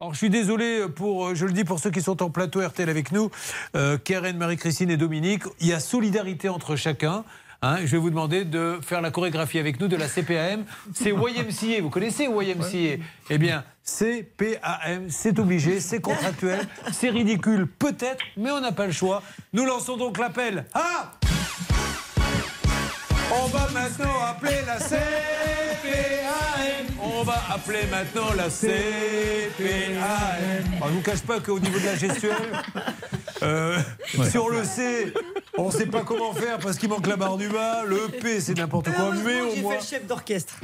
Alors, je suis désolé pour, je le dis pour ceux qui sont en plateau RTL avec nous, euh, Karen, Marie-Christine et Dominique. Il y a solidarité entre chacun. Hein, je vais vous demander de faire la chorégraphie avec nous de la CPAM. C'est YMCA, vous connaissez YMCA Eh bien, CPAM, c'est obligé, c'est contractuel, c'est ridicule peut-être, mais on n'a pas le choix. Nous lançons donc l'appel. Ah On va maintenant appeler la CPAM. On va appeler maintenant la CPAM. On ne vous cache pas qu'au niveau de la gestuelle, euh, sur le C, on ne sait pas comment faire parce qu'il manque la barre du bas. Le P, c'est n'importe quoi. Mais au J'ai moins. fait le chef d'orchestre.